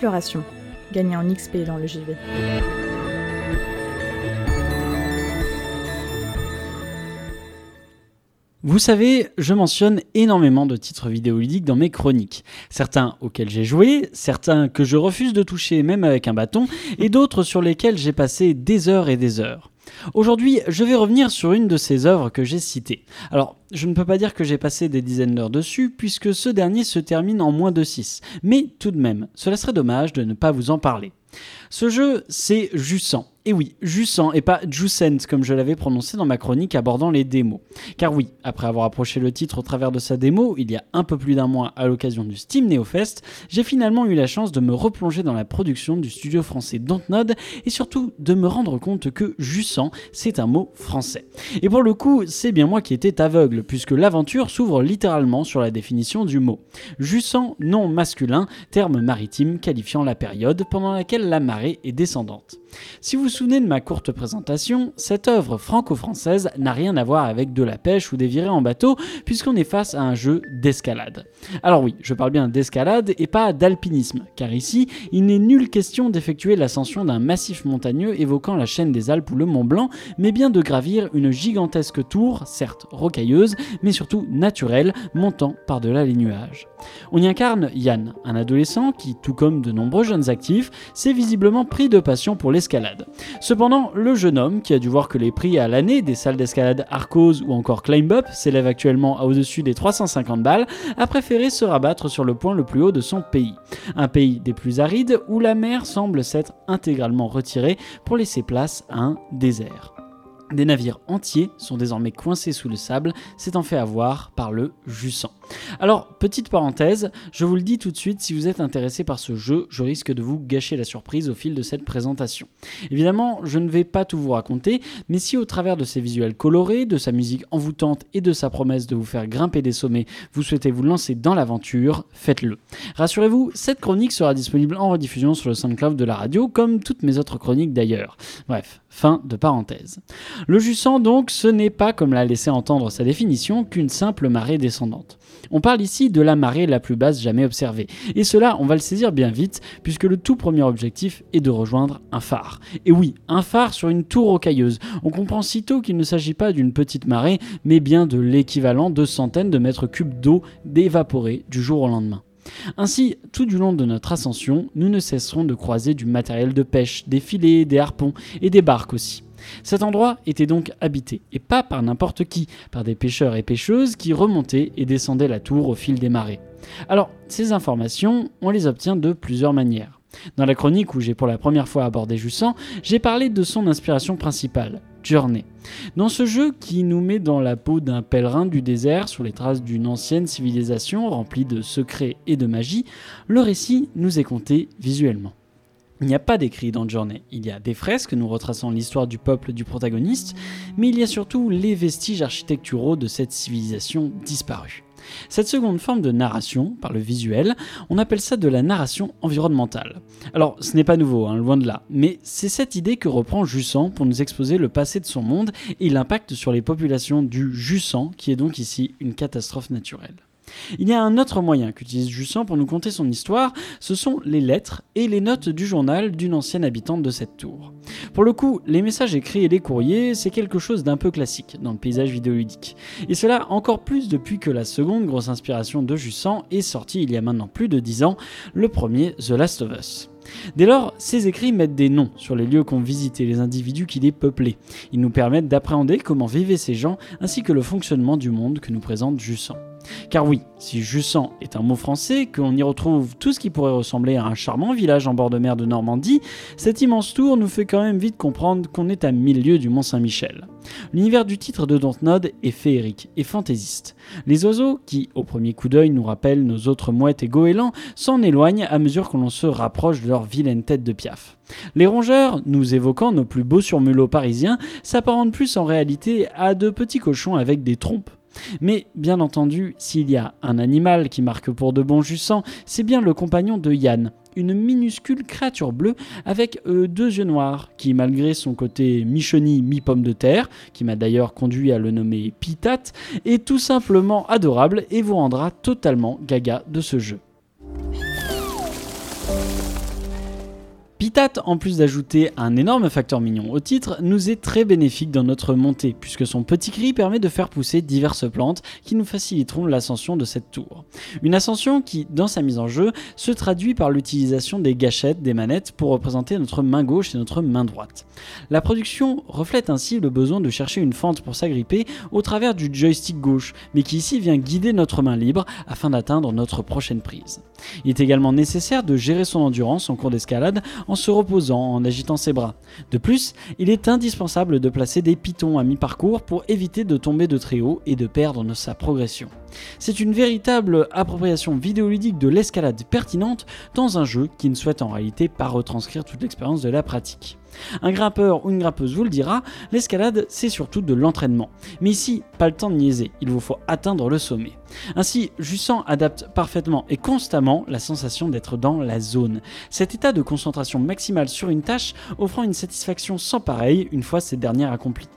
exploration. En XP dans le JV. Vous savez, je mentionne énormément de titres vidéoludiques dans mes chroniques. Certains auxquels j'ai joué, certains que je refuse de toucher même avec un bâton, et d'autres sur lesquels j'ai passé des heures et des heures. Aujourd'hui, je vais revenir sur une de ces œuvres que j'ai citées. Alors, je ne peux pas dire que j'ai passé des dizaines d'heures dessus, puisque ce dernier se termine en moins de 6. Mais tout de même, cela serait dommage de ne pas vous en parler. Ce jeu, c'est Jussant. Et oui, Jussant et pas Jucent comme je l'avais prononcé dans ma chronique abordant les démos. Car oui, après avoir approché le titre au travers de sa démo, il y a un peu plus d'un mois à l'occasion du Steam NeoFest, j'ai finalement eu la chance de me replonger dans la production du studio français Dontnod et surtout de me rendre compte que Jussant, c'est un mot français. Et pour le coup, c'est bien moi qui étais aveugle, puisque l'aventure s'ouvre littéralement sur la définition du mot. Jussant, nom masculin, terme maritime qualifiant la période pendant laquelle la marée est descendante. Souvenez de ma courte présentation, cette œuvre franco-française n'a rien à voir avec de la pêche ou des virées en bateau, puisqu'on est face à un jeu d'escalade. Alors oui, je parle bien d'escalade et pas d'alpinisme, car ici, il n'est nulle question d'effectuer l'ascension d'un massif montagneux évoquant la chaîne des Alpes ou le Mont Blanc, mais bien de gravir une gigantesque tour, certes rocailleuse, mais surtout naturelle, montant par-delà les nuages. On y incarne Yann, un adolescent qui, tout comme de nombreux jeunes actifs, s'est visiblement pris de passion pour l'escalade. Cependant, le jeune homme, qui a dû voir que les prix à l'année des salles d'escalade Arcos ou encore Climb Up s'élèvent actuellement au-dessus des 350 balles, a préféré se rabattre sur le point le plus haut de son pays. Un pays des plus arides où la mer semble s'être intégralement retirée pour laisser place à un désert. Des navires entiers sont désormais coincés sous le sable, s'étant fait avoir par le Jussant. Alors, petite parenthèse, je vous le dis tout de suite, si vous êtes intéressé par ce jeu, je risque de vous gâcher la surprise au fil de cette présentation. Évidemment, je ne vais pas tout vous raconter, mais si au travers de ses visuels colorés, de sa musique envoûtante et de sa promesse de vous faire grimper des sommets, vous souhaitez vous lancer dans l'aventure, faites-le. Rassurez-vous, cette chronique sera disponible en rediffusion sur le SoundCloud de la radio, comme toutes mes autres chroniques d'ailleurs. Bref, fin de parenthèse. Le Jussant donc, ce n'est pas, comme l'a laissé entendre sa définition, qu'une simple marée descendante. On parle ici de la marée la plus basse jamais observée. Et cela, on va le saisir bien vite, puisque le tout premier objectif est de rejoindre un phare. Et oui, un phare sur une tour rocailleuse. On comprend sitôt qu'il ne s'agit pas d'une petite marée, mais bien de l'équivalent de centaines de mètres cubes d'eau d'évaporer du jour au lendemain. Ainsi, tout du long de notre ascension, nous ne cesserons de croiser du matériel de pêche, des filets, des harpons et des barques aussi. Cet endroit était donc habité, et pas par n'importe qui, par des pêcheurs et pêcheuses qui remontaient et descendaient la tour au fil des marées. Alors, ces informations, on les obtient de plusieurs manières. Dans la chronique où j'ai pour la première fois abordé Jussan, j'ai parlé de son inspiration principale, Journey. Dans ce jeu qui nous met dans la peau d'un pèlerin du désert sur les traces d'une ancienne civilisation remplie de secrets et de magie, le récit nous est conté visuellement. Il n'y a pas d'écrit dans Journey. Il y a des fresques nous retraçant l'histoire du peuple du protagoniste, mais il y a surtout les vestiges architecturaux de cette civilisation disparue. Cette seconde forme de narration, par le visuel, on appelle ça de la narration environnementale. Alors, ce n'est pas nouveau, hein, loin de là, mais c'est cette idée que reprend Jussant pour nous exposer le passé de son monde et l'impact sur les populations du Jussant, qui est donc ici une catastrophe naturelle. Il y a un autre moyen qu'utilise Jussan pour nous conter son histoire, ce sont les lettres et les notes du journal d'une ancienne habitante de cette tour. Pour le coup, les messages écrits et les courriers, c'est quelque chose d'un peu classique dans le paysage vidéoludique. Et cela encore plus depuis que la seconde grosse inspiration de Jussan est sortie il y a maintenant plus de 10 ans, le premier The Last of Us. Dès lors, ces écrits mettent des noms sur les lieux qu'ont visité les individus qui les peuplaient. Ils nous permettent d'appréhender comment vivaient ces gens ainsi que le fonctionnement du monde que nous présente Jussan. Car oui, si Jussant est un mot français, qu'on y retrouve tout ce qui pourrait ressembler à un charmant village en bord de mer de Normandie, cette immense tour nous fait quand même vite comprendre qu'on est à mille lieues du Mont Saint-Michel. L'univers du titre de Dontnod est féerique et fantaisiste. Les oiseaux, qui au premier coup d'œil nous rappellent nos autres mouettes et goélands, s'en éloignent à mesure que l'on se rapproche de leur vilaine tête de piaf. Les rongeurs, nous évoquant nos plus beaux surmulots parisiens, s'apparentent plus en réalité à de petits cochons avec des trompes mais bien entendu, s'il y a un animal qui marque pour de bons Jussans, c'est bien le compagnon de Yann, une minuscule créature bleue avec euh, deux yeux noirs, qui malgré son côté mi-chenille, mi-pomme de terre, qui m'a d'ailleurs conduit à le nommer Pitat, est tout simplement adorable et vous rendra totalement gaga de ce jeu. Pitat, en plus d'ajouter un énorme facteur mignon au titre, nous est très bénéfique dans notre montée, puisque son petit cri permet de faire pousser diverses plantes qui nous faciliteront l'ascension de cette tour. Une ascension qui, dans sa mise en jeu, se traduit par l'utilisation des gâchettes des manettes pour représenter notre main gauche et notre main droite. La production reflète ainsi le besoin de chercher une fente pour s'agripper au travers du joystick gauche, mais qui ici vient guider notre main libre afin d'atteindre notre prochaine prise. Il est également nécessaire de gérer son endurance en cours d'escalade en se reposant, en agitant ses bras. De plus, il est indispensable de placer des pitons à mi-parcours pour éviter de tomber de très haut et de perdre sa progression. C'est une véritable appropriation vidéoludique de l'escalade pertinente dans un jeu qui ne souhaite en réalité pas retranscrire toute l'expérience de la pratique. Un grimpeur ou une grimpeuse vous le dira, l'escalade c'est surtout de l'entraînement. Mais ici, pas le temps de niaiser, il vous faut atteindre le sommet. Ainsi, Jussan adapte parfaitement et constamment la sensation d'être dans la zone. Cet état de concentration maximale sur une tâche offrant une satisfaction sans pareil une fois cette dernière accomplie.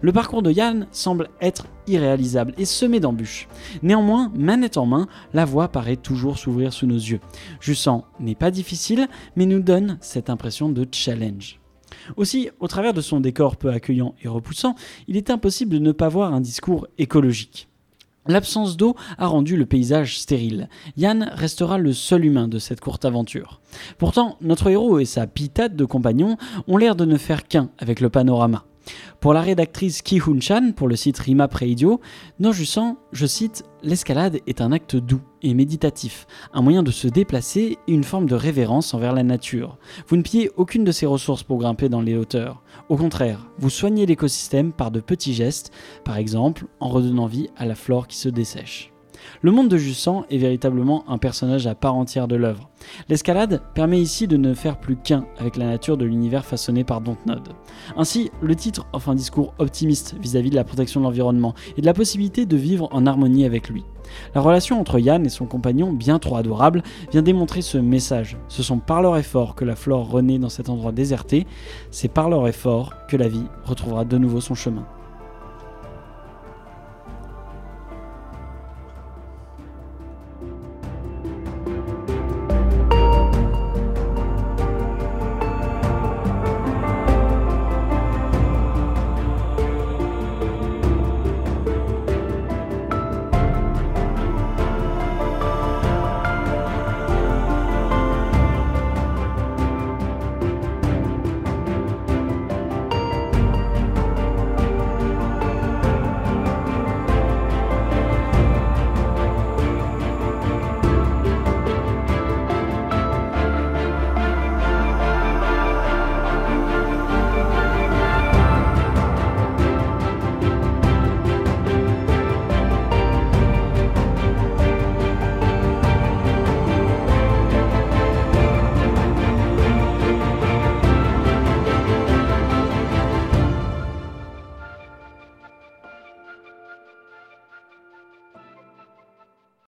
Le parcours de Yann semble être irréalisable et semé d'embûches. Néanmoins, manette en main, la voie paraît toujours s'ouvrir sous nos yeux. Jussan n'est pas difficile, mais nous donne cette impression de challenge. Aussi, au travers de son décor peu accueillant et repoussant, il est impossible de ne pas voir un discours écologique. L'absence d'eau a rendu le paysage stérile. Yann restera le seul humain de cette courte aventure. Pourtant, notre héros et sa pitade de compagnons ont l'air de ne faire qu'un avec le panorama. Pour la rédactrice Ki Hun Chan pour le site Rima Preidio, Nojusan, je cite, L'escalade est un acte doux et méditatif, un moyen de se déplacer et une forme de révérence envers la nature. Vous ne pillez aucune de ses ressources pour grimper dans les hauteurs. Au contraire, vous soignez l'écosystème par de petits gestes, par exemple en redonnant vie à la flore qui se dessèche. Le monde de Jussan est véritablement un personnage à part entière de l'œuvre. L'escalade permet ici de ne faire plus qu'un avec la nature de l'univers façonné par Dontnod. Ainsi, le titre offre un discours optimiste vis-à-vis de la protection de l'environnement et de la possibilité de vivre en harmonie avec lui. La relation entre Yann et son compagnon, bien trop adorable, vient démontrer ce message. Ce sont par leur effort que la flore renaît dans cet endroit déserté, c'est par leur effort que la vie retrouvera de nouveau son chemin.